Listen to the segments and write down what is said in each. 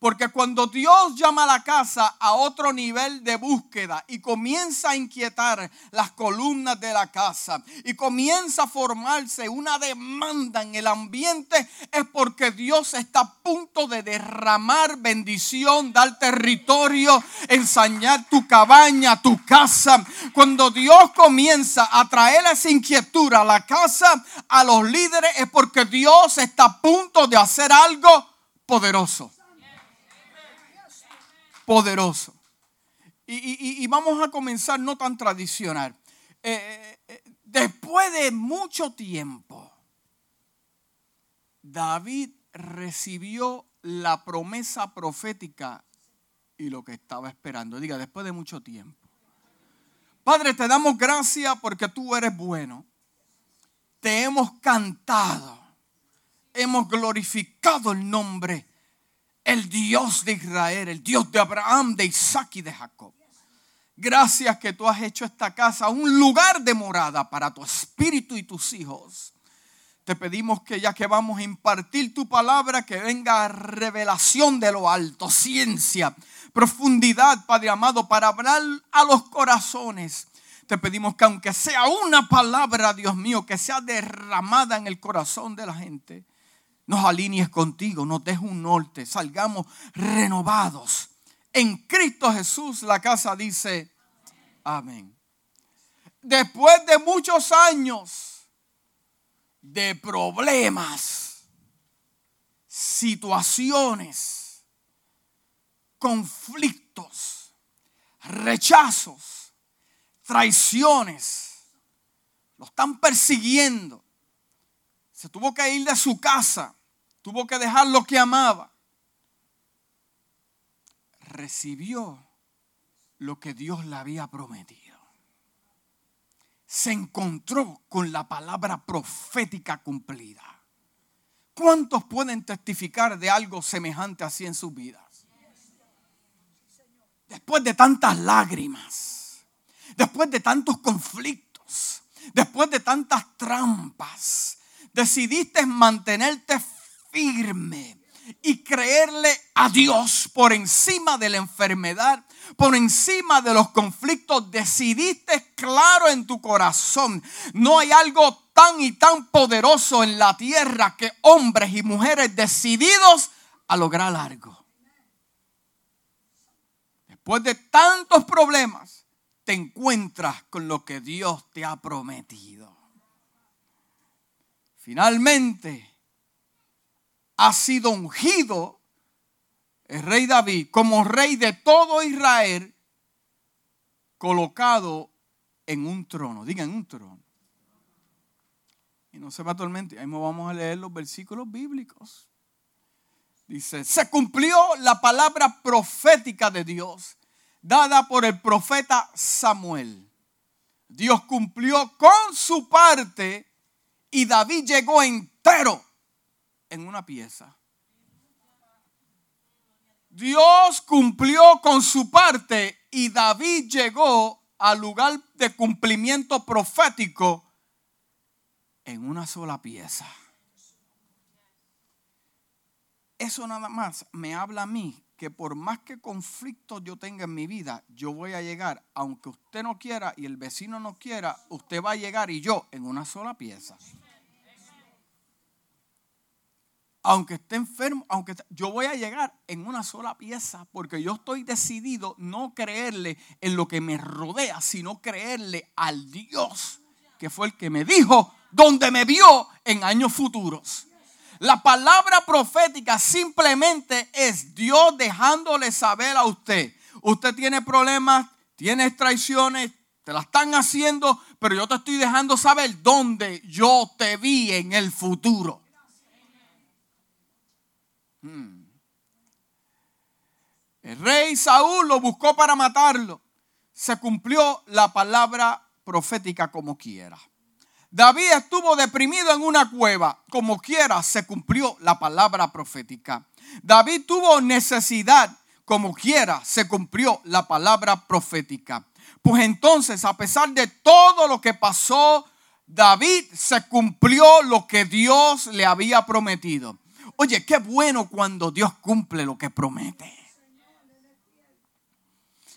Porque cuando Dios llama a la casa a otro nivel de búsqueda y comienza a inquietar las columnas de la casa y comienza a formarse una demanda en el ambiente, es porque Dios está a punto de derramar bendición, dar territorio, ensañar tu cabaña, tu casa. Cuando Dios comienza a traer esa inquietud a la casa, a los líderes, es porque Dios está a punto de hacer algo poderoso poderoso. Y, vamos a comenzar no tan tradicional. Eh, eh, después de mucho tiempo, David recibió la promesa profética y lo que estaba esperando. Diga, después de mucho tiempo. Padre, te damos gracias porque tú eres bueno. Te hemos cantado. Hemos glorificado el nombre el Dios de Israel, el Dios de Abraham, de Isaac y de Jacob. Gracias que tú has hecho esta casa un lugar de morada para tu espíritu y tus hijos. Te pedimos que ya que vamos a impartir tu palabra, que venga revelación de lo alto, ciencia, profundidad, Padre amado, para hablar a los corazones. Te pedimos que aunque sea una palabra, Dios mío, que sea derramada en el corazón de la gente, nos alinees contigo, nos dejes un norte, salgamos renovados. En Cristo Jesús la casa dice, amén. Después de muchos años de problemas, situaciones, conflictos, rechazos, traiciones, lo están persiguiendo. Se tuvo que ir de su casa tuvo que dejar lo que amaba, recibió lo que Dios le había prometido. Se encontró con la palabra profética cumplida. ¿Cuántos pueden testificar de algo semejante así en sus vidas? Después de tantas lágrimas, después de tantos conflictos, después de tantas trampas, decidiste mantenerte firme y creerle a Dios por encima de la enfermedad, por encima de los conflictos. Decidiste claro en tu corazón. No hay algo tan y tan poderoso en la tierra que hombres y mujeres decididos a lograr algo. Después de tantos problemas, te encuentras con lo que Dios te ha prometido. Finalmente, ha sido ungido el rey David como rey de todo Israel, colocado en un trono. Digan, un trono. Y no se va actualmente, ahí vamos a leer los versículos bíblicos. Dice, se cumplió la palabra profética de Dios dada por el profeta Samuel. Dios cumplió con su parte y David llegó entero en una pieza. Dios cumplió con su parte y David llegó al lugar de cumplimiento profético en una sola pieza. Eso nada más me habla a mí que por más que conflictos yo tenga en mi vida, yo voy a llegar, aunque usted no quiera y el vecino no quiera, usted va a llegar y yo en una sola pieza aunque esté enfermo, aunque yo voy a llegar en una sola pieza porque yo estoy decidido no creerle en lo que me rodea, sino creerle al Dios que fue el que me dijo donde me vio en años futuros. La palabra profética simplemente es Dios dejándole saber a usted, usted tiene problemas, tiene traiciones, te la están haciendo, pero yo te estoy dejando saber dónde yo te vi en el futuro. Hmm. El rey Saúl lo buscó para matarlo. Se cumplió la palabra profética como quiera. David estuvo deprimido en una cueva. Como quiera, se cumplió la palabra profética. David tuvo necesidad. Como quiera, se cumplió la palabra profética. Pues entonces, a pesar de todo lo que pasó, David se cumplió lo que Dios le había prometido. Oye, qué bueno cuando Dios cumple lo que promete.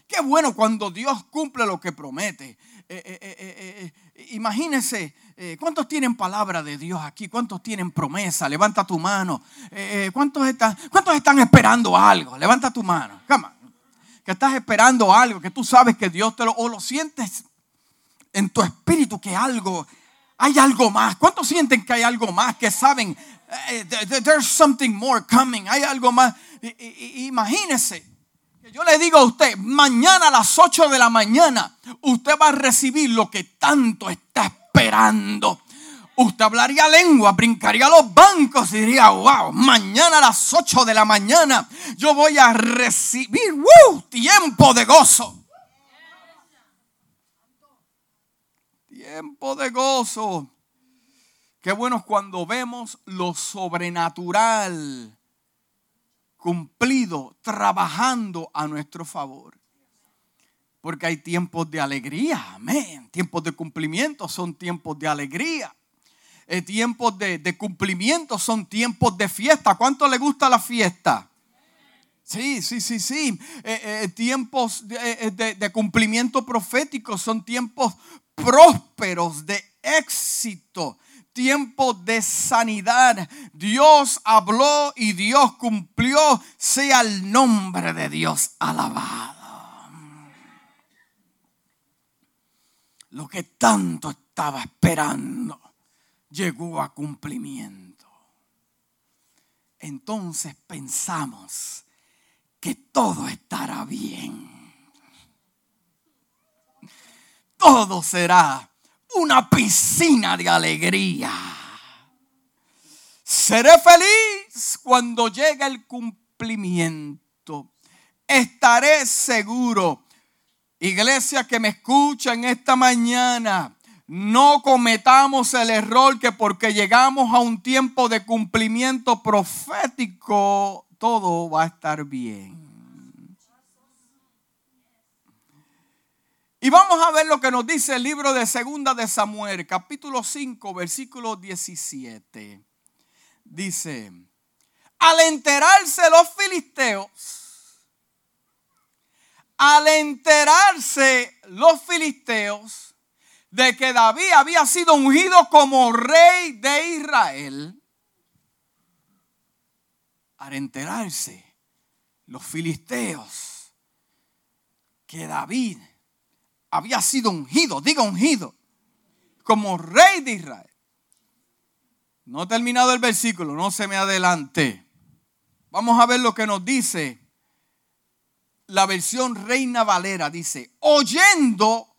Qué bueno cuando Dios cumple lo que promete. Eh, eh, eh, imagínense, ¿cuántos tienen palabra de Dios aquí? ¿Cuántos tienen promesa? Levanta tu mano. ¿cuántos, están, ¿Cuántos están esperando algo? Levanta tu mano. Que estás esperando algo, que tú sabes que Dios te lo, o lo sientes en tu espíritu que algo, hay algo más. ¿Cuántos sienten que hay algo más? Que saben, there's something more coming, hay algo más. Imagínese yo le digo a usted, mañana a las 8 de la mañana, usted va a recibir lo que tanto está esperando. Usted hablaría lengua, brincaría los bancos y diría, wow, mañana a las 8 de la mañana yo voy a recibir tiempo de gozo. Tiempo de gozo. Qué bueno es cuando vemos lo sobrenatural cumplido, trabajando a nuestro favor. Porque hay tiempos de alegría, amén. Tiempos de cumplimiento son tiempos de alegría. Eh, tiempos de, cumplimiento son tiempos de fiesta. ¿Cuánto le gusta la fiesta? Sí, sí, sí, sí. Eh, eh, tiempos de, de, cumplimiento profético son tiempos prósperos, de éxito, tiempo de sanidad. Dios habló y Dios cumplió. Sea el nombre de Dios alabado. Lo que tanto estaba esperando llegó a cumplimiento. Entonces pensamos que todo estará bien. Todo será una piscina de alegría. Seré feliz cuando llegue el cumplimiento. Estaré seguro. Iglesia que me escucha en esta mañana, no cometamos el error que porque llegamos a un tiempo de cumplimiento profético, todo va a estar bien. Y vamos a ver lo que nos dice el libro de Segunda de Samuel, capítulo 5, versículo 17. Dice, al enterarse los filisteos, al enterarse los filisteos de que David había sido ungido como rey de Israel, al enterarse los filisteos que David había sido ungido, diga ungido, como rey de Israel. No ha terminado el versículo, no se me adelante. Vamos a ver lo que nos dice la versión Reina Valera. Dice, oyendo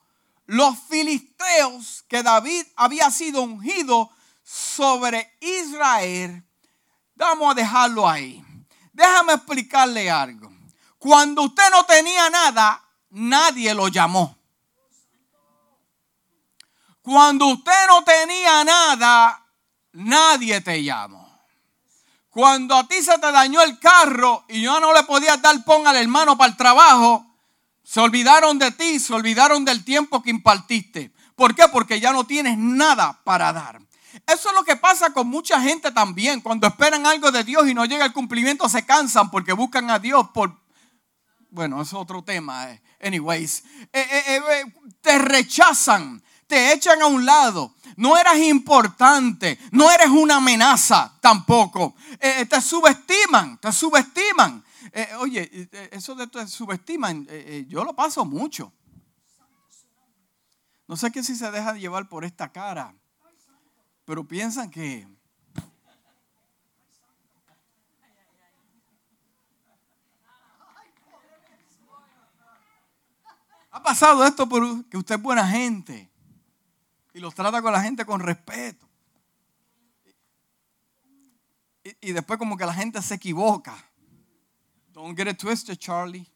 los filisteos que David había sido ungido sobre Israel, vamos a dejarlo ahí. Déjame explicarle algo. Cuando usted no tenía nada, nadie lo llamó. Cuando usted no tenía nada, nadie te llamó. Cuando a ti se te dañó el carro y yo no le podía dar pon al hermano para el trabajo, se olvidaron de ti, se olvidaron del tiempo que impartiste. ¿Por qué? Porque ya no tienes nada para dar. Eso es lo que pasa con mucha gente también. Cuando esperan algo de Dios y no llega el cumplimiento, se cansan porque buscan a Dios por... Bueno, es otro tema. Eh. Anyways, eh, eh, te rechazan te echan a un lado. No eras importante, no eres una amenaza tampoco. Eh, eh, te subestiman, te subestiman. Eh, oye, eso de te subestiman, yo lo paso mucho. No sé qué si se dejan llevar por esta cara, pero piensan que... Ha pasado esto porque usted es buena gente y los trata con la gente con respeto. Y, después como que la gente se equivoca. Don't get it twisted, Charlie.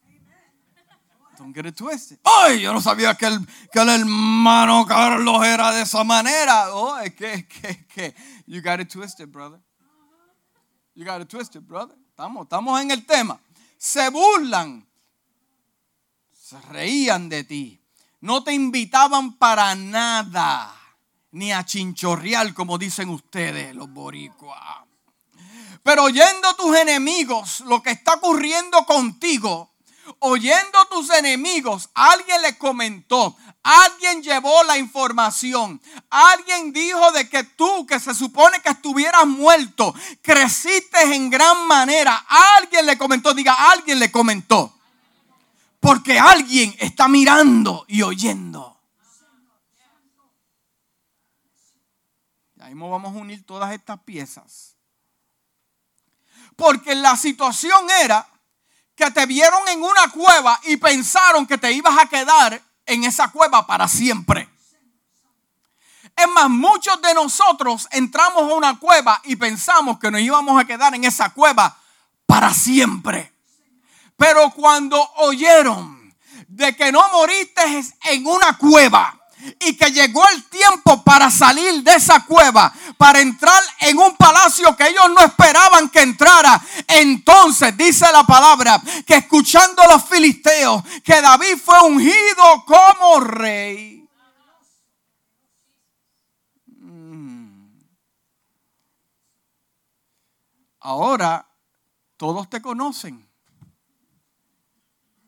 Don't get it twisted. Ay, yo no sabía que el, que el hermano Carlos era de esa manera. Oh, es que, que, que. You got it twisted, brother. You got it twisted, brother. Estamos, estamos en el tema. Se burlan. Se reían de ti no te invitaban para nada, ni a chinchorreal, como dicen ustedes, los boricuas. Pero oyendo tus enemigos lo que está ocurriendo contigo, oyendo tus enemigos, alguien le comentó, alguien llevó la información, alguien dijo de que tú, que se supone que estuvieras muerto, creciste en gran manera. Alguien le comentó, diga, alguien le comentó. Porque alguien está mirando y oyendo. Y ahí vamos a unir todas estas piezas. Porque la situación era que te vieron en una cueva y pensaron que te ibas a quedar en esa cueva para siempre. Es más, muchos de nosotros entramos a una cueva y pensamos que nos íbamos a quedar en esa cueva para siempre. Pero cuando oyeron de que no moriste en una cueva, y que llegó el tiempo para salir de esa cueva, para entrar en un palacio que ellos no esperaban que entrara. Entonces dice la palabra que escuchando a los filisteos que David fue ungido como rey. Mm. Ahora todos te conocen.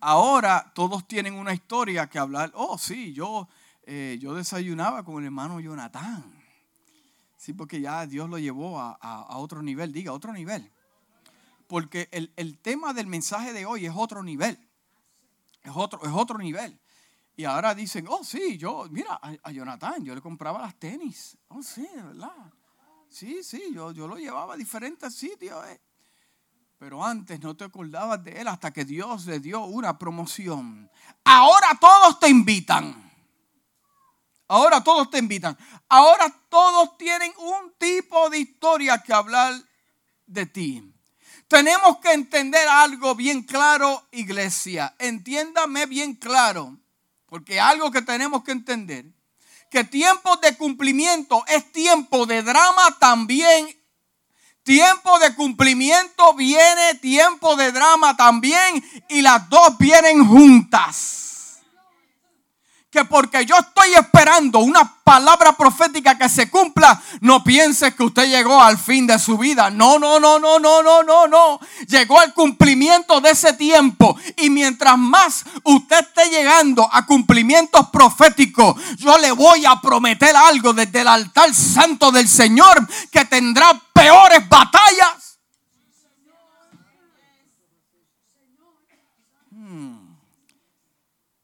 Ahora todos tienen una historia que hablar. Oh, sí, yo eh, yo desayunaba con el hermano Jonathan. Sí, porque ya Dios lo llevó a, otro nivel, diga, otro nivel. Porque el, tema del mensaje de hoy es otro nivel. Es otro, es otro nivel. Y ahora dicen, oh sí, yo, mira, a, Jonathan, yo le compraba las tenis. Oh sí, ¿verdad? Sí, sí, yo, yo lo llevaba a diferentes sitios. Eh. Pero antes no te acordabas de él hasta que Dios le dio una promoción. Ahora todos te invitan. Ahora todos te invitan. Ahora todos tienen un tipo de historia que hablar de ti. Tenemos que entender algo bien claro, iglesia. Entiéndame bien claro, porque algo que tenemos que entender, que tiempo de cumplimiento es tiempo de drama también. Tiempo de cumplimiento viene, tiempo de drama también, y las dos vienen juntas que porque yo estoy esperando una palabra profética que se cumpla, no piense que usted llegó al fin de su vida. No, no, no, no, no, no, no, no. Llegó al cumplimiento de ese tiempo. Y mientras más usted esté llegando a cumplimientos proféticos, yo le voy a prometer algo desde el altar santo del Señor que tendrá peores batallas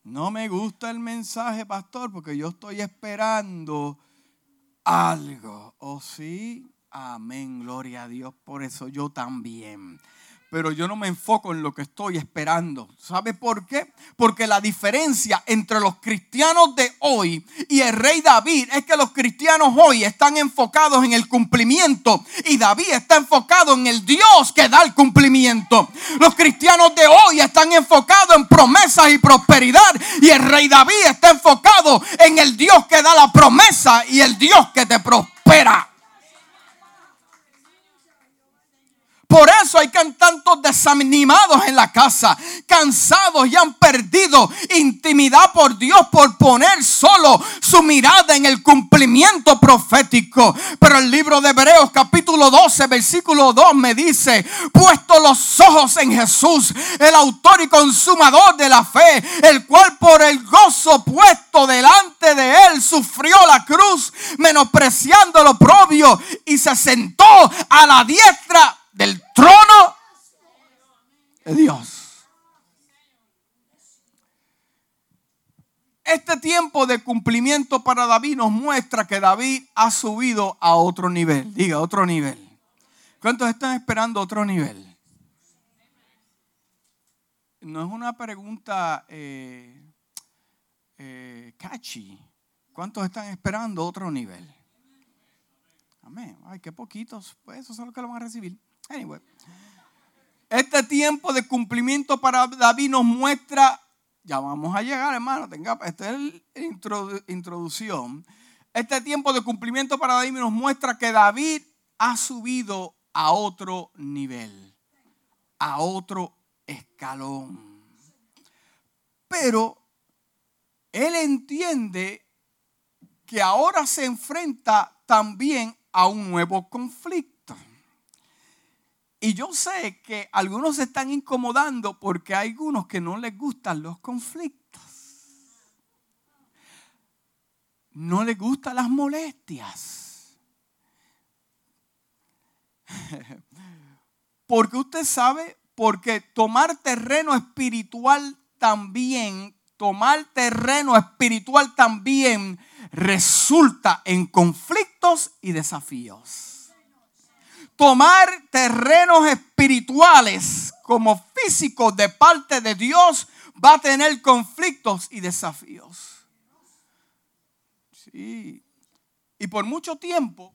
No me gusta el mensaje, pastor, porque yo estoy esperando algo. ¿O oh, sí? Amén, gloria a Dios. Por eso yo también pero yo no me enfoco en lo que estoy esperando. ¿Sabe por qué? Porque la diferencia entre los cristianos de hoy y el rey David es que los cristianos hoy están enfocados en el cumplimiento y David está enfocado en el Dios que da el cumplimiento. Los cristianos de hoy están enfocados en promesas y prosperidad y el rey David está enfocado en el Dios que da la promesa y el Dios que te prospera. Por eso hay tantos desanimados en la casa, cansados y han perdido intimidad por Dios por poner solo su mirada en el cumplimiento profético. Pero el libro de Hebreos capítulo 12 versículo 2 me dice, puesto los ojos en Jesús, el autor y consumador de la fe, el cual por el gozo puesto delante de él sufrió la cruz, menospreciando lo propio y se sentó a la diestra del trono de Dios. Este tiempo de cumplimiento para David nos muestra que David ha subido a otro nivel. Diga, otro nivel. ¿Cuántos están esperando otro nivel? No es una pregunta eh, eh, catchy. ¿Cuántos están esperando otro nivel? Amén. Ay, qué poquitos. Pues eso es lo que lo van a recibir. Anyway. Este tiempo de cumplimiento para David nos muestra, ya vamos a llegar, hermano, tenga, esta es la introducción. Este tiempo de cumplimiento para David nos muestra que David ha subido a otro nivel, a otro escalón. Pero él entiende que ahora se enfrenta también a un nuevo conflicto. Y yo sé que algunos se están incomodando porque hay algunos que no les gustan los conflictos. No les gustan las molestias. Porque usted sabe, porque tomar terreno espiritual también, tomar terreno espiritual también resulta en conflictos y desafíos. Tomar terrenos espirituales como físicos de parte de Dios va a tener conflictos y desafíos. Sí. Y por mucho tiempo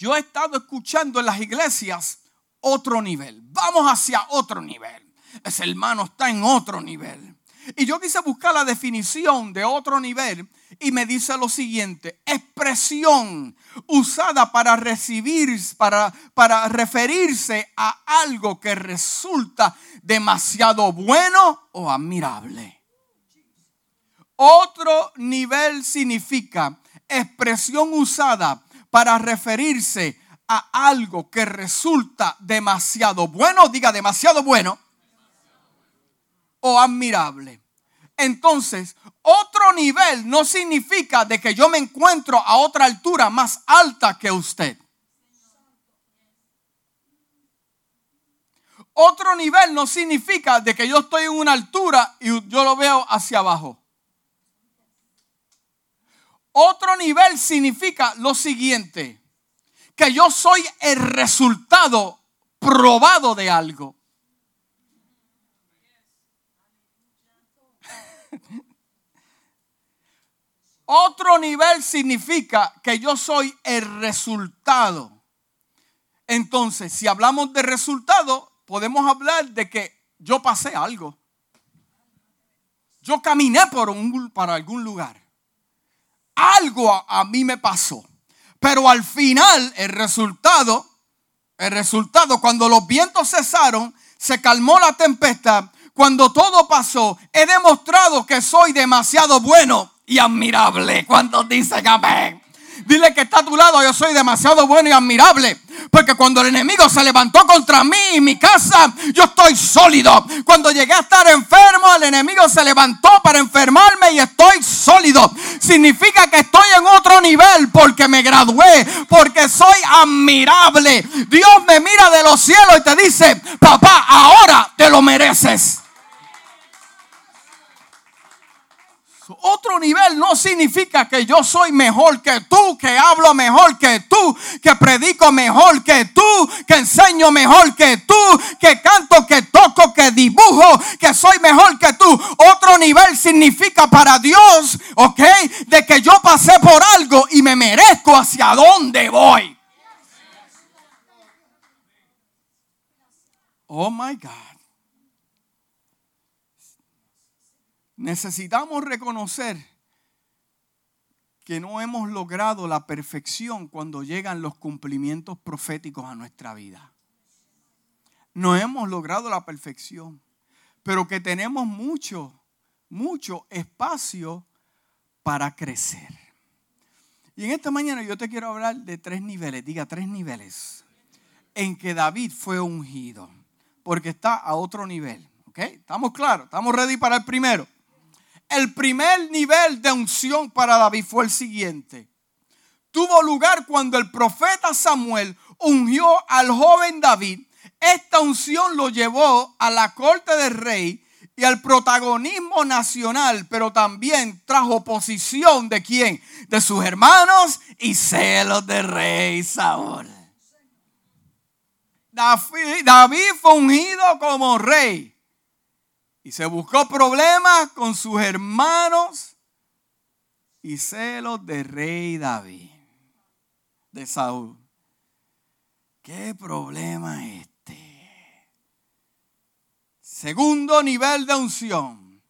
yo he estado escuchando en las iglesias otro nivel. Vamos hacia otro nivel. Ese hermano está en otro nivel. Y yo quise buscar la definición de otro nivel y me dice lo siguiente, expresión usada para recibir, para, para referirse a algo que resulta demasiado bueno o admirable. Otro nivel significa expresión usada para referirse a algo que resulta demasiado bueno, diga demasiado bueno o admirable. Entonces, otro nivel no significa de que yo me encuentro a otra altura más alta que usted. Otro nivel no significa de que yo estoy en una altura y yo lo veo hacia abajo. Otro nivel significa lo siguiente, que yo soy el resultado probado de algo. Otro nivel significa que yo soy el resultado. Entonces, si hablamos de resultado, podemos hablar de que yo pasé algo. Yo caminé por un, para algún lugar. Algo a, a mí me pasó. Pero al final, el resultado, el resultado, cuando los vientos cesaron, se calmó la tempestad, cuando todo pasó, he demostrado que soy demasiado bueno y admirable. ¿Cuántos dicen amén? Dile que está a tu lado, yo soy demasiado bueno y admirable. Porque cuando el enemigo se levantó contra mí y mi casa, yo estoy sólido. Cuando llegué a estar enfermo, el enemigo se levantó para enfermarme y estoy sólido. Significa que estoy en otro nivel porque me gradué, porque soy admirable. Dios me mira de los cielos y te dice, papá, ahora te lo mereces. Otro nivel no significa que yo soy mejor que tú, que hablo mejor que tú, que predico mejor que tú, que enseño mejor que tú, que canto, que toco, que dibujo, que soy mejor que tú. Otro nivel significa para Dios, ¿ok? De que yo pasé por algo y me merezco hacia dónde voy. Oh my God. Necesitamos reconocer que no hemos logrado la perfección cuando llegan los cumplimientos proféticos a nuestra vida. No hemos logrado la perfección, pero que tenemos mucho, mucho espacio para crecer. Y en esta mañana yo te quiero hablar de tres niveles, diga tres niveles, en que David fue ungido, porque está a otro nivel. ¿Ok? ¿Estamos claros? ¿Estamos ready para el primero? El primer nivel de unción para David fue el siguiente. Tuvo lugar cuando el profeta Samuel ungió al joven David. Esta unción lo llevó a la corte del rey y al protagonismo nacional, pero también trajo oposición de quién? De sus hermanos y celos del rey Saúl. David fue ungido como rey. Y se buscó problemas con sus hermanos y celos de rey David, de Saúl. ¿Qué problema este? Segundo nivel de unción.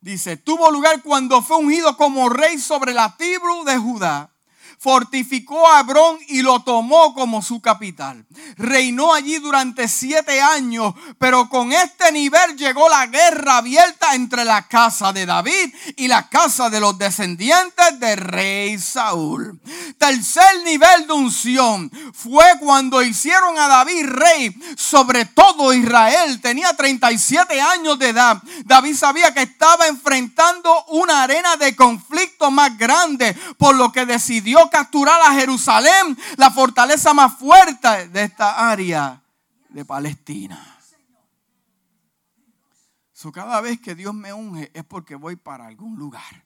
Dice, tuvo lugar cuando fue ungido como rey sobre la tribu de Judá fortificó a Hebrón y lo tomó como su capital. Reinó allí durante siete años, pero con este nivel llegó la guerra abierta entre la casa de David y la casa de los descendientes del rey Saúl. Tercer nivel de unción fue cuando hicieron a David rey sobre todo Israel. Tenía 37 años de edad. David sabía que estaba enfrentando una arena de conflicto más grande, por lo que decidió capturar a Jerusalén, la fortaleza más fuerte de esta área de Palestina. cada vez que Dios me unge es porque voy para algún lugar.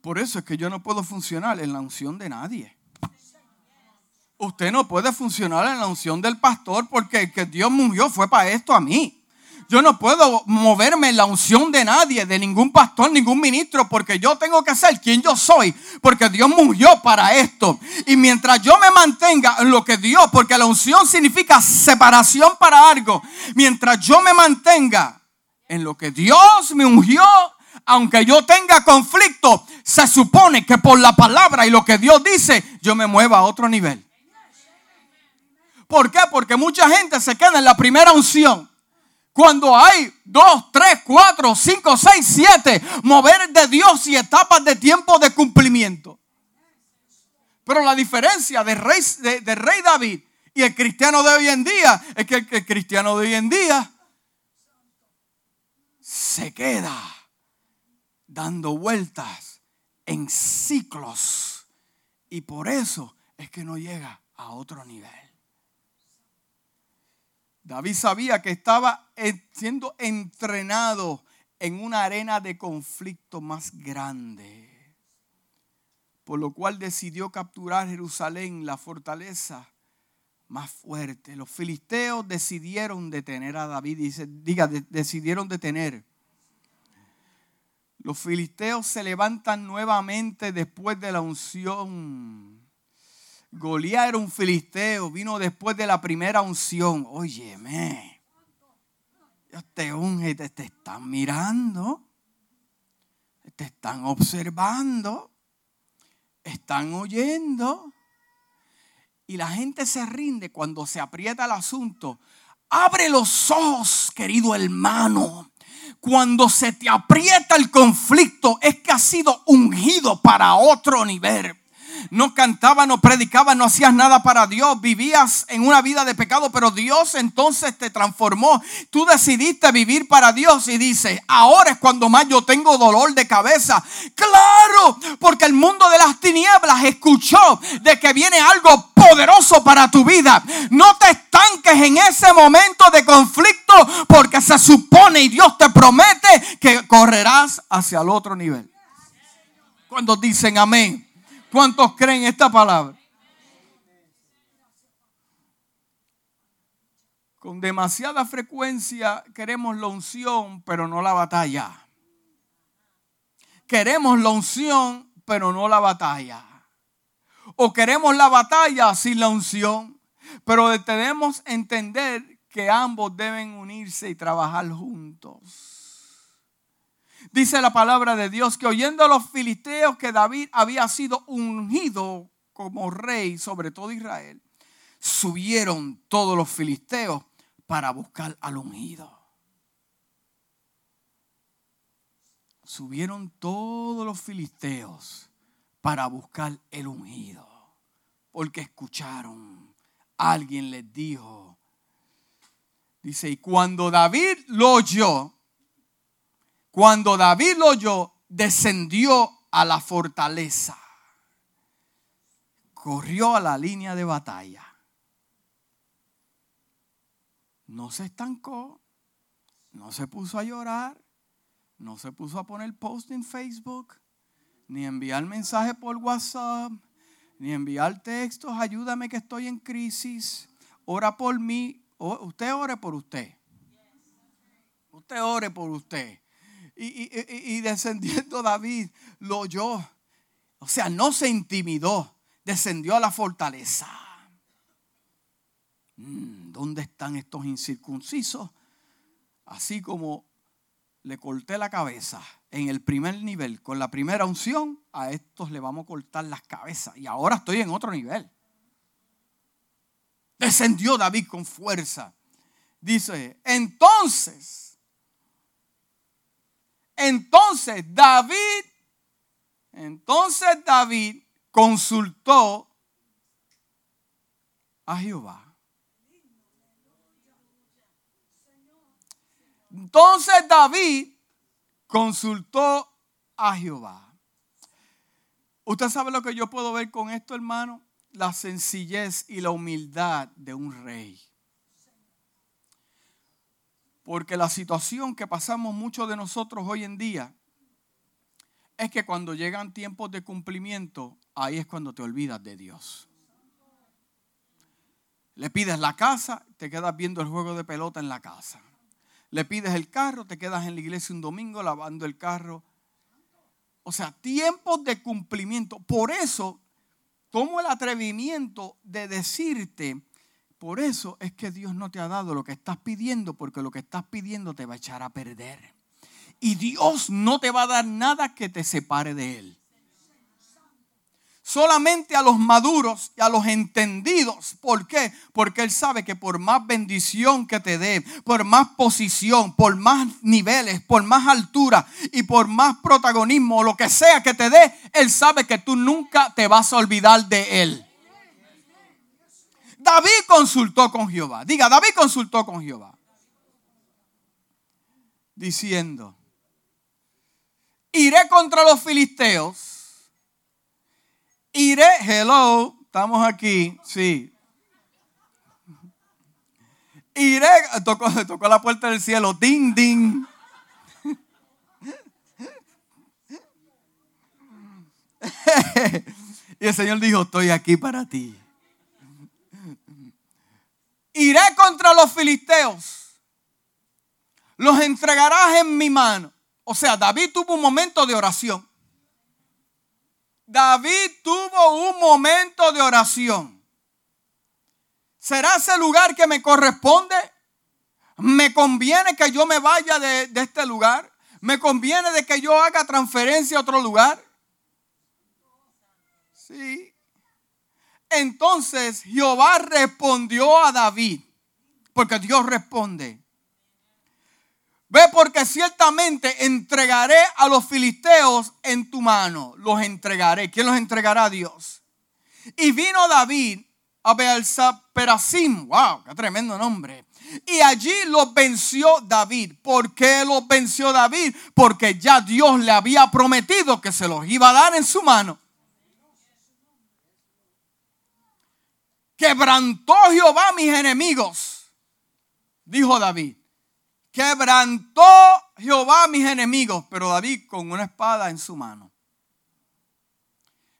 Por eso es que yo no puedo funcionar en la unción de nadie. Usted no puede funcionar en la unción del pastor porque el que Dios me ungió fue para esto a mí. Yo no puedo moverme en la unción de nadie, de ningún pastor, ningún ministro, porque yo tengo que ser quien yo soy, porque Dios murió para esto. Y mientras yo me mantenga en lo que Dios, porque la unción significa separación para algo, mientras yo me mantenga en lo que Dios me ungió, aunque yo tenga conflicto, se supone que por la palabra y lo que Dios dice, yo me mueva a otro nivel. ¿Por qué? Porque mucha gente se queda en la primera unción cuando hay dos, tres, cuatro, cinco, seis, siete, mover de Dios y etapas de tiempo de cumplimiento. Pero la diferencia del rey, de, rey David y el cristiano de hoy en día es que el, cristiano de hoy en día se queda dando vueltas en ciclos. Y por eso es que no llega a otro nivel. David sabía que estaba siendo entrenado en una arena de conflicto más grande, por lo cual decidió capturar Jerusalén, la fortaleza más fuerte. Los filisteos decidieron detener a David, dice, diga, decidieron detener. Los filisteos se levantan nuevamente después de la unción Goliat era un filisteo, vino después de la primera unción. Óyeme, Dios te unge, te, te están mirando, te están observando, están oyendo. Y la gente se rinde cuando se aprieta el asunto. Abre los ojos, querido hermano. Cuando se te aprieta el conflicto es que has sido ungido para otro nivel no cantabas, no predicabas, no hacías nada para Dios, vivías en una vida de pecado, pero Dios entonces te transformó. Tú decidiste vivir para Dios y dices, ahora es cuando más yo tengo dolor de cabeza. Claro, porque el mundo de las tinieblas escuchó de que viene algo poderoso para tu vida. No te estanques en ese momento de conflicto porque se supone y Dios te promete que correrás hacia el otro nivel. Cuando dicen amén. ¿Cuántos creen esta palabra? Con demasiada frecuencia queremos la unción, pero no la batalla. Queremos la unción, pero no la batalla. O queremos la batalla sin la unción, pero debemos entender que ambos deben unirse y trabajar juntos. Dice la palabra de Dios que oyendo a los filisteos que David había sido ungido como rey sobre todo Israel, subieron todos los filisteos para buscar al ungido. Subieron todos los filisteos para buscar el ungido, porque escucharon, alguien les dijo, dice, y cuando David lo oyó, cuando David lo oyó, descendió a la fortaleza. Corrió a la línea de batalla. No se estancó, no se puso a llorar, no se puso a poner post en Facebook, ni enviar mensajes por WhatsApp, ni enviar textos, ayúdame que estoy en crisis, ora por mí, usted ore por usted. Usted ore por usted y, descendiendo David lo oyó. O sea, no se intimidó, descendió a la fortaleza. Mm, ¿Dónde están estos incircuncisos? Así como le corté la cabeza en el primer nivel, con la primera unción, a estos le vamos a cortar las cabezas. Y ahora estoy en otro nivel. Descendió David con fuerza. Dice, entonces, entonces David, entonces David consultó a Jehová. Entonces David consultó a Jehová. ¿Usted sabe lo que yo puedo ver con esto, hermano? La sencillez y la humildad de un rey. Porque la situación que pasamos muchos de nosotros hoy en día es que cuando llegan tiempos de cumplimiento, ahí es cuando te olvidas de Dios. Le pides la casa, te quedas viendo el juego de pelota en la casa. Le pides el carro, te quedas en la iglesia un domingo lavando el carro. O sea, tiempos de cumplimiento. Por eso tomo el atrevimiento de decirte, por eso es que Dios no te ha dado lo que estás pidiendo, porque lo que estás pidiendo te va a echar a perder. Y Dios no te va a dar nada que te separe de Él solamente a los maduros y a los entendidos. ¿Por qué? Porque Él sabe que por más bendición que te dé, por más posición, por más niveles, por más altura y por más protagonismo, lo que sea que te dé, Él sabe que tú nunca te vas a olvidar de Él. David consultó con Jehová. Diga, David consultó con Jehová. Diciendo, iré contra los filisteos Iré, hello, estamos aquí, sí. Iré, tocó, tocó la puerta del cielo, ding, ding. y el Señor dijo, estoy aquí para ti. Iré contra los filisteos. Los entregarás en mi mano. O sea, David tuvo un momento de oración. David tuvo un momento de oración. ¿Será ese lugar que me corresponde? ¿Me conviene que yo me vaya de, este lugar? ¿Me conviene de que yo haga transferencia a otro lugar? Sí. Entonces Jehová respondió a David, porque Dios responde. Ve porque ciertamente entregaré a los filisteos en tu mano. Los entregaré. ¿Quién los entregará a Dios? Y vino David a Perasim. Wow, qué tremendo nombre. Y allí los venció David. ¿Por qué los venció David? Porque ya Dios le había prometido que se los iba a dar en su mano. Quebrantó Jehová mis enemigos, dijo David. Quebrantó Jehová mis enemigos, pero David con una espada en su mano.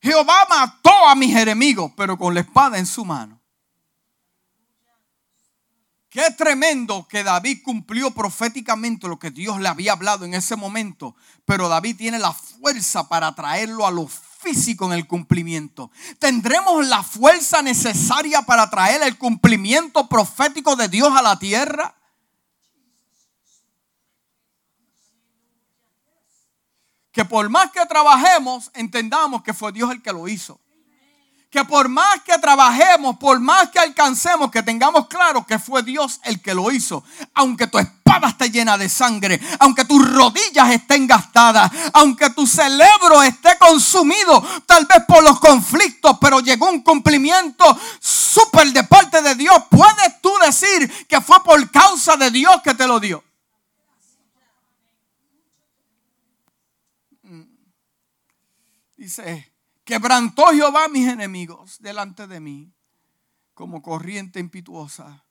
Jehová mató a mis enemigos, pero con la espada en su mano. Qué tremendo que David cumplió proféticamente lo que Dios le había hablado en ese momento, pero David tiene la fuerza para traerlo a lo físico en el cumplimiento. ¿Tendremos la fuerza necesaria para traer el cumplimiento profético de Dios a la tierra? que por más que trabajemos, entendamos que fue Dios el que lo hizo. Que por más que trabajemos, por más que alcancemos, que tengamos claro que fue Dios el que lo hizo. Aunque tu espada esté llena de sangre, aunque tus rodillas estén gastadas, aunque tu cerebro esté consumido, tal vez por los conflictos, pero llegó un cumplimiento súper de parte de Dios. Puedes tú decir que fue por causa de Dios que te lo dio. Dice, quebrantó Jehová mis enemigos delante de mí como corriente impetuosa.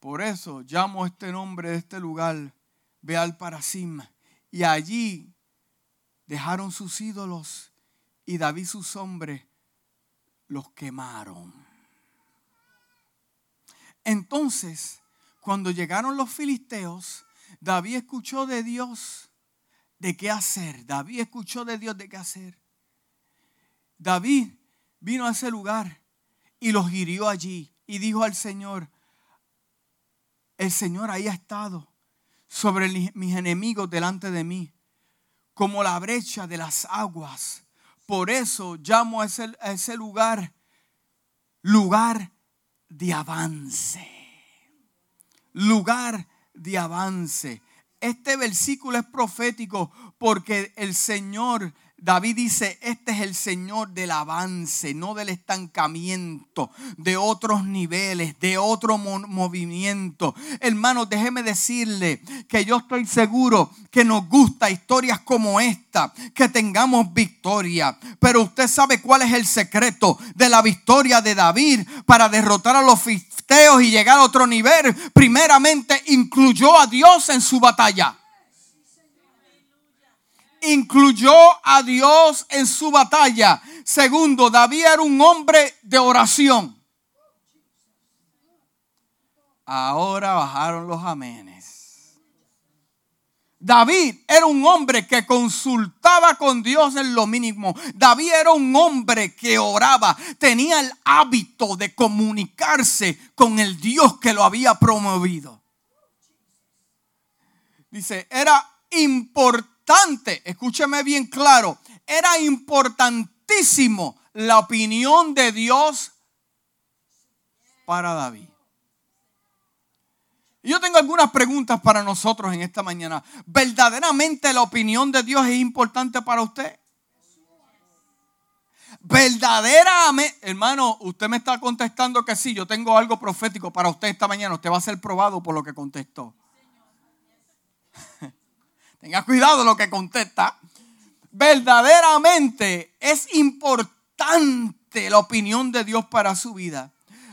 Por eso llamo este nombre de este lugar Beal Parasim. Y allí dejaron sus ídolos y David sus hombres los quemaron. Entonces, cuando llegaron los filisteos, David escuchó de Dios de qué hacer. David escuchó de Dios de qué hacer. David vino a ese lugar y los hirió allí y dijo al Señor, el Señor ahí ha estado. sobre mis enemigos delante de mí, como la brecha de las aguas. Por eso llamo a ese, a ese lugar lugar de avance. Lugar de avance. Este versículo es profético porque el Señor David dice, este es el Señor del avance, no del estancamiento, de otros niveles, de otro movimiento. Hermano, déjeme decirle que yo estoy seguro que nos gusta historias como esta, que tengamos victoria. Pero usted sabe cuál es el secreto de la victoria de David para derrotar a los filisteos y llegar a otro nivel. Primeramente, incluyó a Dios en su batalla incluyó a Dios en su batalla. Segundo, David era un hombre de oración. Ahora bajaron los amenes. David era un hombre que consultaba con Dios en lo mínimo. David era un hombre que oraba. Tenía el hábito de comunicarse con el Dios que lo había promovido. Dice, era importante escúcheme bien claro, era importantísimo la opinión de Dios para David. Yo tengo algunas preguntas para nosotros en esta mañana. ¿Verdaderamente la opinión de Dios es importante para usted? Verdaderamente, hermano, usted me está contestando que sí, yo tengo algo profético para usted esta mañana. Usted va a ser probado por lo que contestó. Tenga cuidado lo que contesta. Verdaderamente es importante la opinión de Dios para su vida.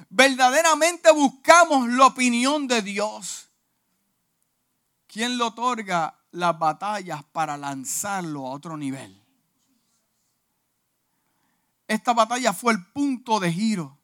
Verdaderamente buscamos la opinión de Dios. ¿Quién le otorga las batallas para lanzarlo a otro nivel? Esta batalla fue el punto de giro.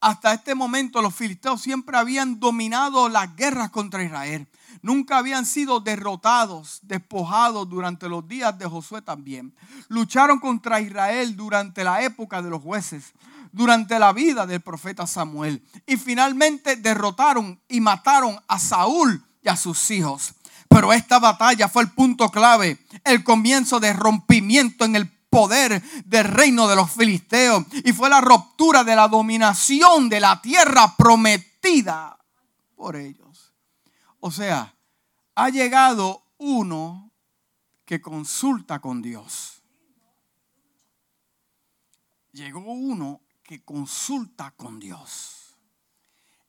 Hasta este momento los filisteos siempre habían dominado las guerras contra Israel nunca habían sido derrotados, despojados durante los días de Josué también. Lucharon contra Israel durante la época de los jueces, durante la vida del profeta Samuel. Y finalmente derrotaron y mataron a Saúl y a sus hijos. Pero esta batalla fue el punto clave, el comienzo de rompimiento en el poder del reino de los filisteos y fue la ruptura de la dominación de la tierra prometida por ellos. O sea, ha llegado uno que consulta con Dios. Llegó uno que consulta con Dios.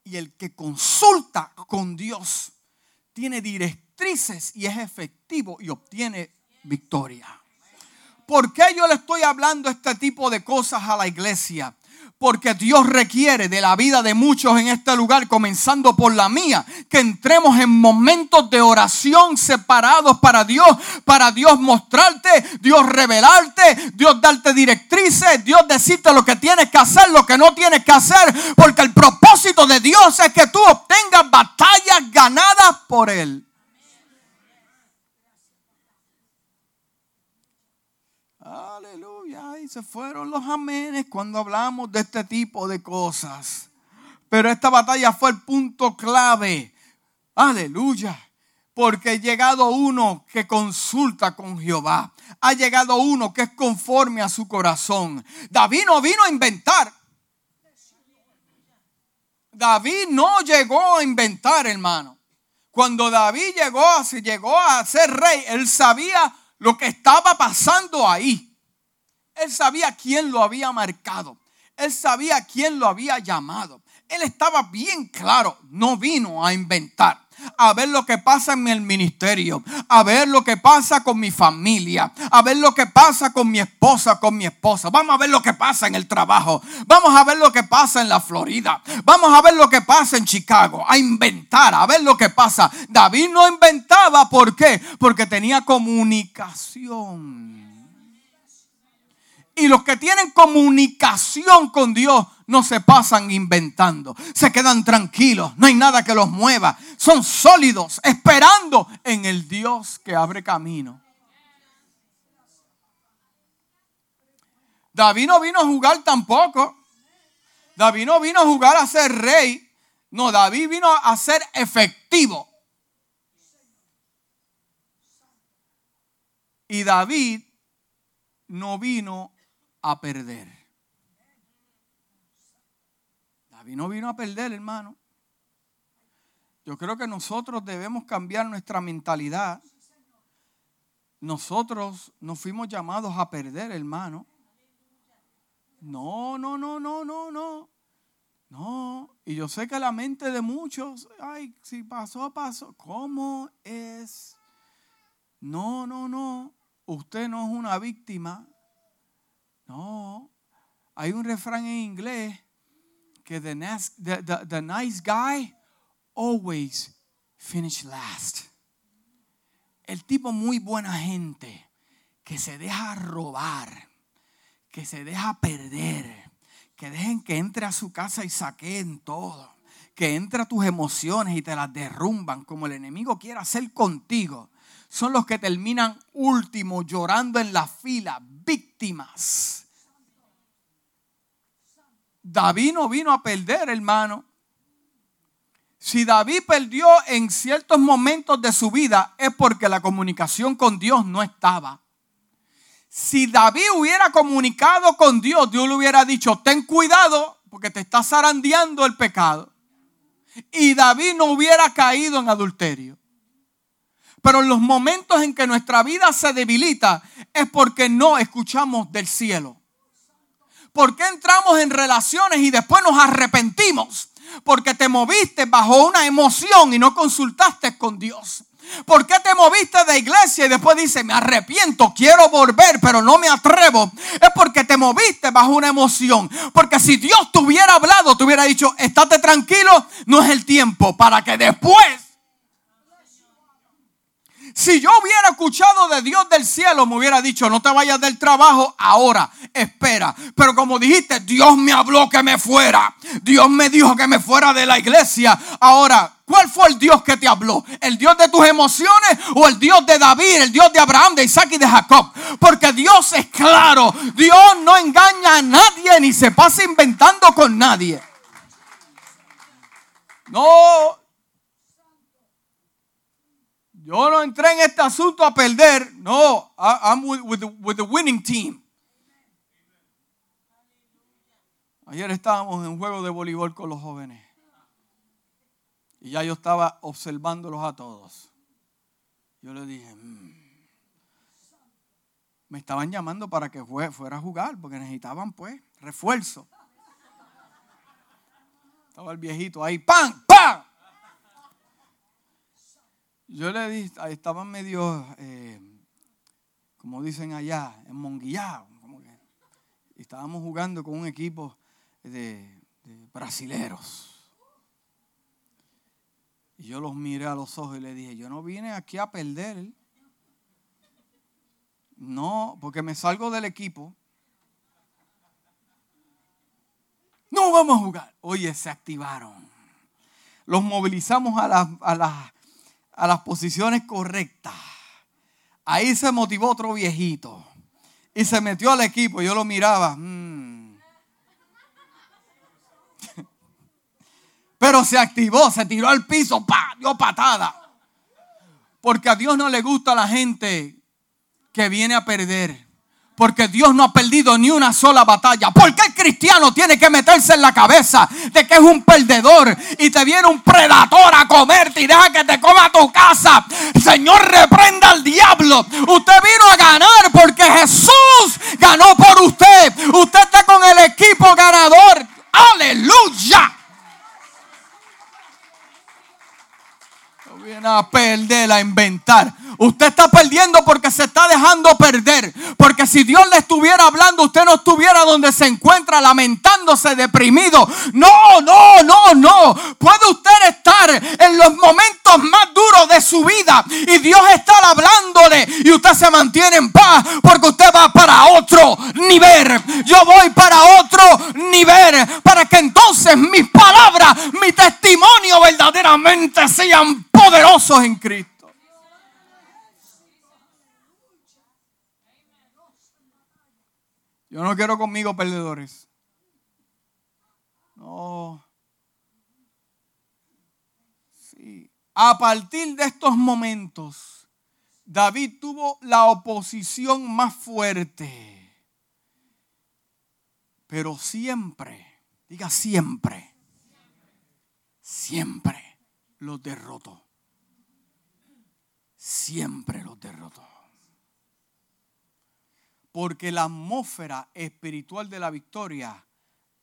Y el que consulta con Dios tiene directrices y es efectivo y obtiene victoria. ¿Por qué yo le estoy hablando este tipo de cosas a la iglesia? Porque Dios requiere de la vida de muchos en este lugar, comenzando por la mía, que entremos en momentos de oración separados para Dios, para Dios mostrarte, Dios revelarte, Dios darte directrices, Dios decirte lo que tienes que hacer, lo que no tienes que hacer, porque el propósito de Dios es que tú obtengas batallas ganadas por Él. Se fueron los amenes cuando hablamos de este tipo de cosas. Pero esta batalla fue el punto clave. Aleluya. Porque ha llegado uno que consulta con Jehová. Ha llegado uno que es conforme a su corazón. David no vino a inventar. David no llegó a inventar, hermano. Cuando David llegó, llegó a ser rey, él sabía lo que estaba pasando ahí. Él sabía quién lo había marcado. Él sabía quién lo había llamado. Él estaba bien claro. No vino a inventar. A ver lo que pasa en el ministerio. A ver lo que pasa con mi familia. A ver lo que pasa con mi esposa, con mi esposa. Vamos a ver lo que pasa en el trabajo. Vamos a ver lo que pasa en la Florida. Vamos a ver lo que pasa en Chicago. A inventar, a ver lo que pasa. David no inventaba. ¿Por qué? Porque tenía comunicación. Y los que tienen comunicación con Dios no se pasan inventando. Se quedan tranquilos. No hay nada que los mueva. Son sólidos, esperando en el Dios que abre camino. David no vino a jugar tampoco. David no vino a jugar a ser rey. No, David vino a ser efectivo. Y David no vino a perder. David no vino a perder, hermano. Yo creo que nosotros debemos cambiar nuestra mentalidad. Nosotros no fuimos llamados a perder, hermano. No, no, no, no, no, no. No, y yo sé que la mente de muchos, ay, si pasó, pasó. ¿Cómo es? No, no, no. Usted no es una víctima. No. Hay un refrán en inglés que the, the nice guy always finish last. El tipo muy buena gente que se deja robar, que se deja perder que dejen que entre a su casa y saquen todo. Que entre a tus emociones y te las derrumban como el enemigo quiere hacer contigo. Son los que terminan último llorando en la fila, víctimas. David no vino a perder, hermano. Si David perdió en ciertos momentos de su vida es porque la comunicación con Dios no estaba. Si David hubiera comunicado con Dios, Dios le hubiera dicho, ten cuidado porque te está zarandeando el pecado. Y David no hubiera caído en adulterio. Pero en los momentos en que nuestra vida se debilita es porque no escuchamos del cielo. ¿Por qué entramos en relaciones y después nos arrepentimos? Porque te moviste bajo una emoción y no consultaste con Dios. ¿Por qué te moviste de iglesia y después dice, me arrepiento, quiero volver, pero no me atrevo? Es porque te moviste bajo una emoción. Porque si Dios te hubiera hablado, te hubiera dicho, estate tranquilo, no es el tiempo, para que después si yo hubiera escuchado de Dios del cielo, me hubiera dicho, no te vayas del trabajo ahora, espera. Pero como dijiste, Dios me habló que me fuera. Dios me dijo que me fuera de la iglesia. Ahora, ¿cuál fue el Dios que te habló? ¿El Dios de tus emociones o el Dios de David, el Dios de Abraham, de Isaac y de Jacob? Porque Dios es claro. Dios no engaña a nadie ni se pasa inventando con nadie. No, yo no entré en este asunto a perder. No, I'm with, the, winning team. Ayer estábamos en un juego de voleibol con los jóvenes. Y ya yo estaba observándolos a todos. Yo le dije, mm". me estaban llamando para que fuera a jugar, porque necesitaban pues refuerzo. Estaba el viejito ahí, ¡pam! ¡pam! Yo le dije, estaban medio, eh, como dicen allá, en Como que, estábamos jugando con un equipo de, brasileros. Y yo los miré a los ojos y le dije, yo no vine aquí a perder. No, porque me salgo del equipo. No vamos a jugar. Oye, se activaron. Los movilizamos a las, a las a las posiciones correctas. Ahí se motivó otro viejito y se metió al equipo. Yo lo miraba. Mm. Pero se activó, se tiró al piso, ¡pa! dio patada. Porque a Dios no le gusta la gente que viene a perder. Porque Dios no ha perdido ni una sola batalla. ¿Por qué el cristiano tiene que meterse en la cabeza de que es un perdedor y te viene un predador a comerte y deja que te coma tu casa? Señor, reprenda al diablo. Usted vino a ganar porque Jesús ganó por usted. Usted está con el equipo ganador. Aleluya. No viene a perder, a inventar. Usted está perdiendo porque se está dejando perder. Si Dios le estuviera hablando, usted no estuviera donde se encuentra lamentándose, deprimido. No, no, no, no. Puede usted estar en los momentos más duros de su vida y Dios está hablándole y usted se mantiene en paz porque usted va para otro nivel. Yo voy para otro nivel para que entonces mis palabras, mi testimonio verdaderamente sean poderosos en Cristo. Yo no quiero conmigo perdedores. No. Sí. A partir de estos momentos, David tuvo la oposición más fuerte, pero siempre, diga siempre, siempre los derrotó. Siempre los derrotó. Porque la atmósfera espiritual de la victoria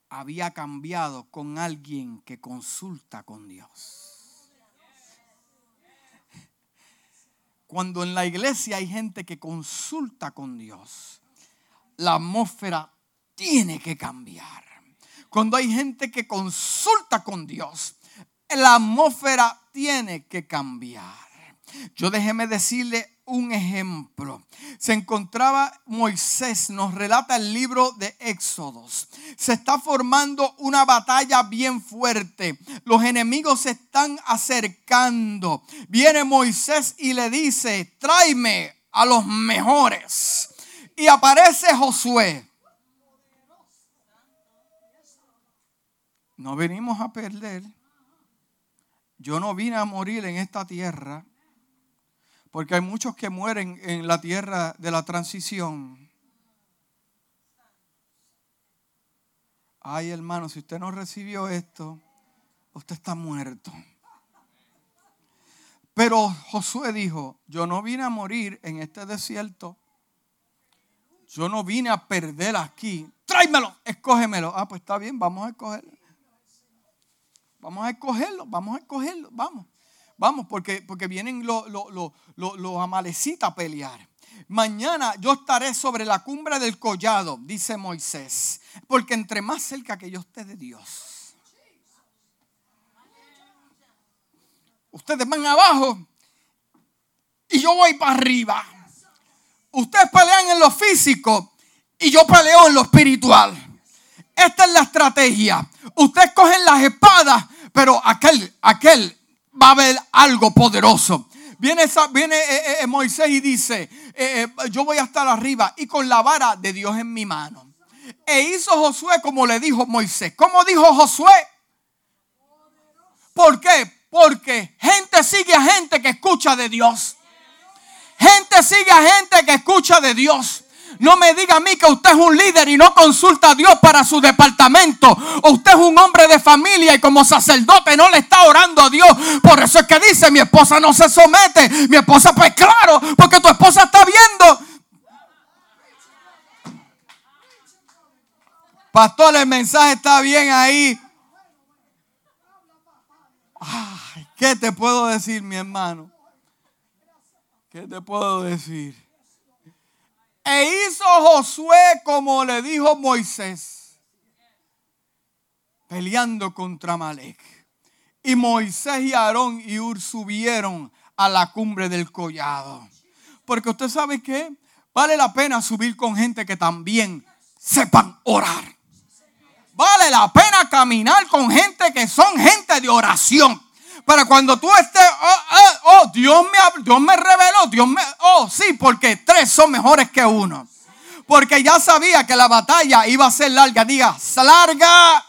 había cambiado con alguien que consulta con Dios. Cuando en la iglesia hay gente que consulta con Dios, la atmósfera tiene que cambiar. Cuando hay gente que consulta con Dios, la atmósfera tiene que cambiar. Yo déjeme decirle un ejemplo. Se encontraba Moisés, nos relata el libro de Éxodos. Se está formando una batalla bien fuerte. Los enemigos se están acercando. Viene Moisés y le dice, tráeme a los mejores. Y aparece Josué. No venimos a perder. Yo no vine a morir en esta tierra porque hay muchos que mueren en la tierra de la transición. Ay, hermano, si usted no recibió esto, usted está muerto. Pero Josué dijo, yo no vine a morir en este desierto. Yo no vine a perder aquí. Tráemelo, escógemelo. Ah, pues está bien, vamos a escogerlo. Vamos a escogerlo, vamos a escogerlo, vamos. Vamos, porque, porque vienen los lo, amalecitas a pelear. Mañana yo estaré sobre la cumbre del collado, dice Moisés, porque entre más cerca que yo esté de Dios. Ustedes van abajo y yo voy para arriba. Ustedes pelean en lo físico y yo peleo en lo espiritual. Esta es la estrategia. Ustedes cogen las espadas, pero aquel, aquel va a haber algo poderoso. Viene, viene eh, eh, eh, Moisés y dice, yo voy a estar arriba y con la vara de Dios en mi mano. E hizo Josué como le dijo Moisés. ¿Cómo dijo Josué? ¿Por qué? Porque gente sigue a gente que escucha de Dios. Gente sigue a gente que escucha de Dios. No me diga a mí que usted es un líder y no consulta a Dios para su departamento. O usted es un hombre de familia y como sacerdote no le está orando a Dios. Por eso es que dice, mi esposa no se somete. Mi esposa, pues claro, porque tu esposa está viendo. Pastor, el mensaje está bien ahí. Ay, ¿Qué te puedo decir, mi hermano? ¿Qué te puedo decir? E hizo Josué como le dijo Moisés, peleando contra Malek. Y Moisés y Aarón y Ur subieron a la cumbre del collado. Porque usted sabe que vale la pena subir con gente que también sepan orar. Vale la pena caminar con gente que son gente de oración. Para cuando tú estés, oh, oh, oh, Dios, me, Dios me reveló, Dios me, oh, sí, porque tres son mejores que uno. Porque ya sabía que la batalla iba a ser larga. Diga, larga.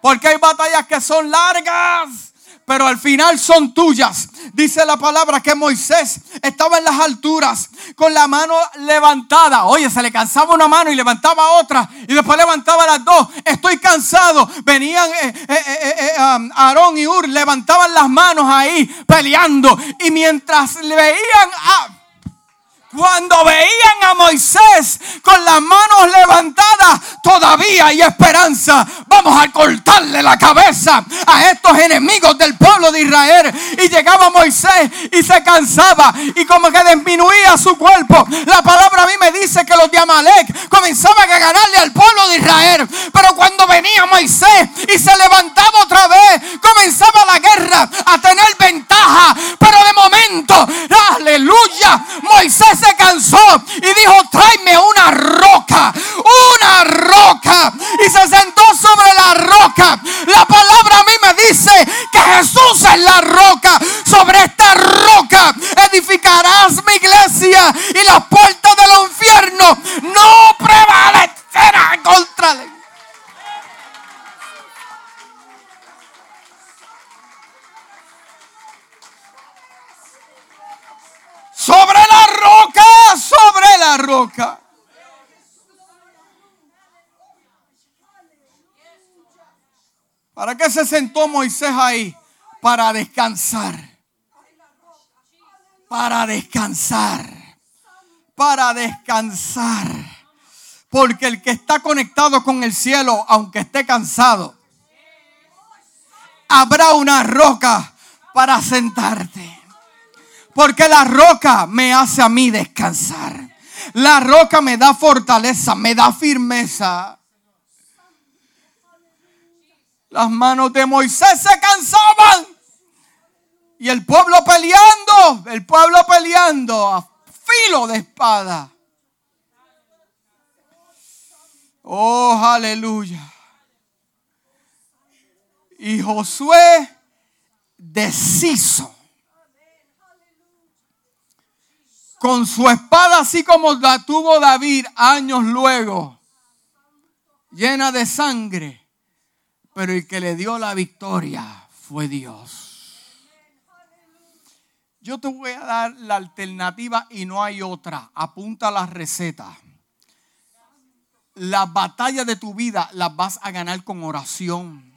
Porque hay batallas que son largas pero al final son tuyas. Dice la palabra que Moisés estaba en las alturas con la mano levantada. Oye, se le cansaba una mano y levantaba otra y después levantaba las dos. Estoy cansado. Venían eh, eh, eh, um, Aarón y Ur, levantaban las manos ahí peleando y mientras veían a cuando veían a Moisés con las manos levantadas, todavía hay esperanza. Vamos a cortarle la cabeza a estos enemigos del pueblo de Israel. Y llegaba Moisés y se cansaba y como que disminuía su cuerpo. La palabra a mí me dice que los de Amalek comenzaban a ganarle al pueblo de Israel. Pero cuando venía Moisés y se levantaba otra vez, comenzaba la guerra a tener ventaja. Pero de momento, aleluya, Moisés se cansó y dijo, tráeme una roca, una roca. Y se sentó sobre la roca. La palabra a mí me dice que Jesús es la roca. Sobre esta roca edificarás mi iglesia y las puertas del infierno no prevalecerán contra él. Sobre roca. ¿Para qué se sentó Moisés ahí? Para descansar. Para descansar. Para descansar. Porque el que está conectado con el cielo, aunque esté cansado, habrá una roca para sentarte. Porque la roca me hace a mí descansar. La roca me da fortaleza, me da firmeza. Las manos de Moisés se cansaban. Y el pueblo peleando, el pueblo peleando a filo de espada. Oh, aleluya. Y Josué deshizo con su espada, así como la tuvo David años luego, llena de sangre pero el que le dio la victoria fue Dios. Yo te voy a dar la alternativa y no hay otra. Apunta la receta. Las batallas de tu vida las vas a ganar con oración.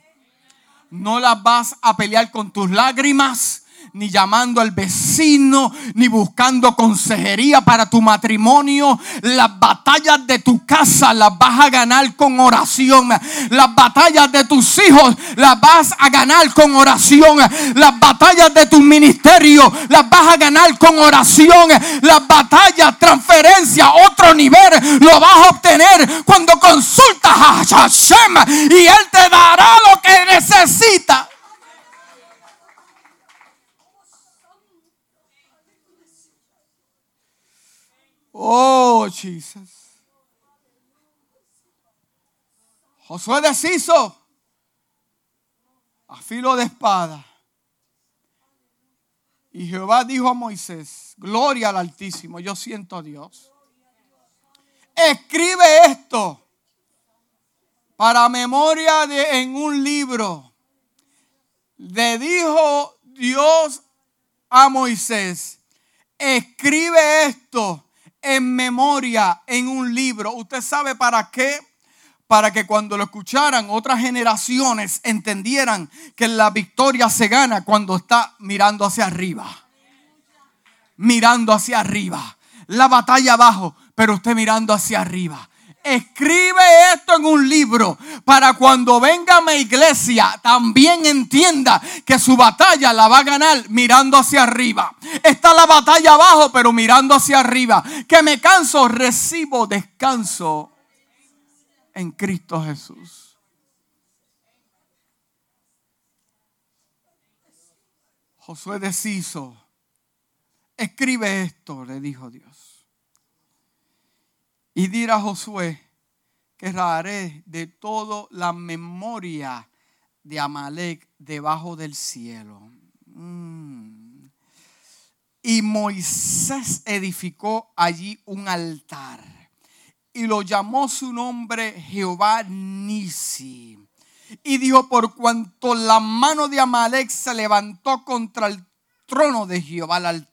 No las vas a pelear con tus lágrimas ni llamando al vecino, ni buscando consejería para tu matrimonio. Las batallas de tu casa las vas a ganar con oración. Las batallas de tus hijos las vas a ganar con oración. Las batallas de tu ministerio las vas a ganar con oración. Las batallas, transferencia, otro nivel lo vas a obtener cuando consultas a Hashem y Él te dará lo que necesitas. Oh, Jesus. Josué deshizo a filo de espada. Y Jehová dijo a Moisés, gloria al Altísimo, yo siento a Dios. Escribe esto para memoria de en un libro. Le dijo Dios a Moisés, escribe esto en memoria en un libro. ¿Usted sabe para qué? Para que cuando lo escucharan otras generaciones entendieran que la victoria se gana cuando está mirando hacia arriba. Mirando hacia arriba. La batalla abajo, pero usted mirando hacia arriba. Escribe esto en un libro para cuando venga mi iglesia también entienda que su batalla la va a ganar mirando hacia arriba. Está la batalla abajo, pero mirando hacia arriba. Que me canso, recibo descanso en Cristo Jesús. Josué deshizo. Escribe esto, le dijo Dios. Y dirá Josué que haré de todo la memoria de Amalek debajo del cielo. Mm. Y Moisés edificó allí un altar y lo llamó su nombre Jehová Nisi. Y dijo, por cuanto la mano de Amalek se levantó contra el trono de Jehová el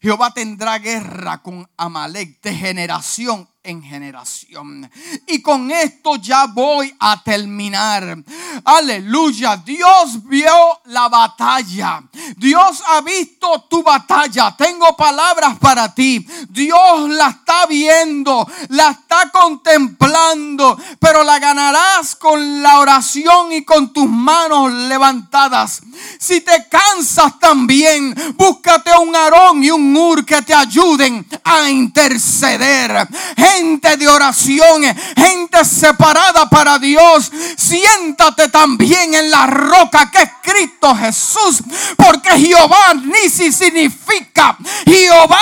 Jehová tendrá guerra con Amalek de generación en generación. Y con esto ya voy a terminar. Aleluya. Dios vio la batalla. Dios ha visto tu batalla. Tengo palabras para ti. Dios la está viendo, la está contemplando, pero la ganarás con la oración y con tus manos levantadas. Si te cansas también, búscate un Aarón y un Ur que te ayuden a interceder gente de oración, gente separada para Dios. Siéntate también en la roca que es Cristo Jesús, porque Jehová Nisi significa Jehová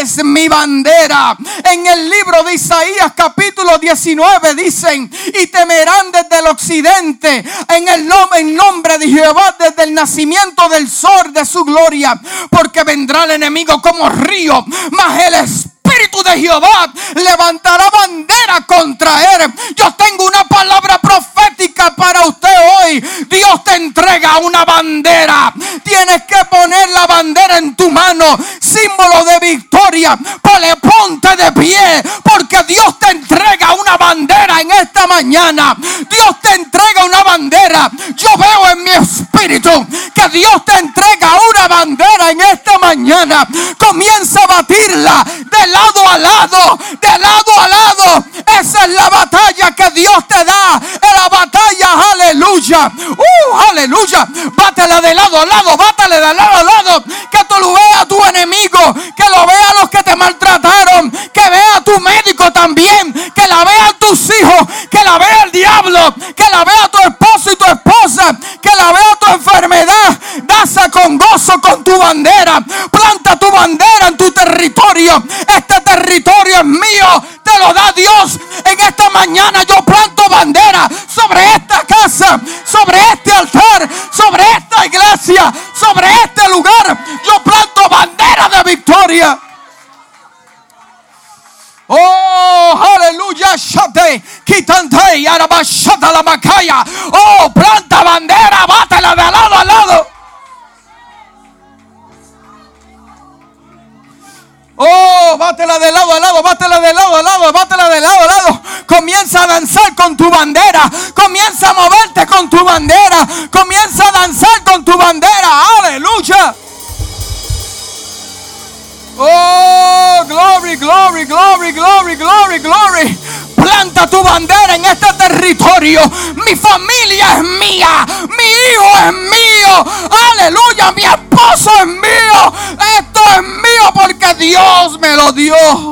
es mi bandera. En el libro de Isaías capítulo 19 dicen, y temerán desde el occidente en el nombre de Jehová desde el nacimiento del sol de su gloria, porque vendrá el enemigo como río, mas el Espíritu Espíritu de Jehová levantará bandera contra él. Yo tengo una palabra profética para usted hoy. Dios te entrega una bandera. Tienes que poner la bandera en tu mano, símbolo de victoria. Pues ponte de pie, porque Dios te entrega una bandera en esta mañana. Dios te entrega una bandera. Yo veo en mi espíritu que Dios te entrega una bandera en esta mañana. Comienza a batirla lado a lado, de lado a lado. Esa es la batalla que Dios te da. Es la batalla, aleluya. Uh, aleluya. Bátela de lado a lado, bátale de lado a lado. Que tú lo veas tu enemigo, que lo vea los que te maltrataron, que vea tu médico también, que la vean tus hijos, que la vea el diablo, que la vea tu esposo y tu esposa, que la vea tu enfermedad. Daza con gozo con tu bandera. Mañana yo Comienza a moverte con tu bandera. Comienza a danzar con tu bandera. Aleluya. Oh, glory, glory, glory, glory, glory, glory. Planta tu bandera en este territorio. Mi familia es mía. Mi hijo es mío. Aleluya. Mi esposo es mío. Esto es mío porque Dios me lo dio.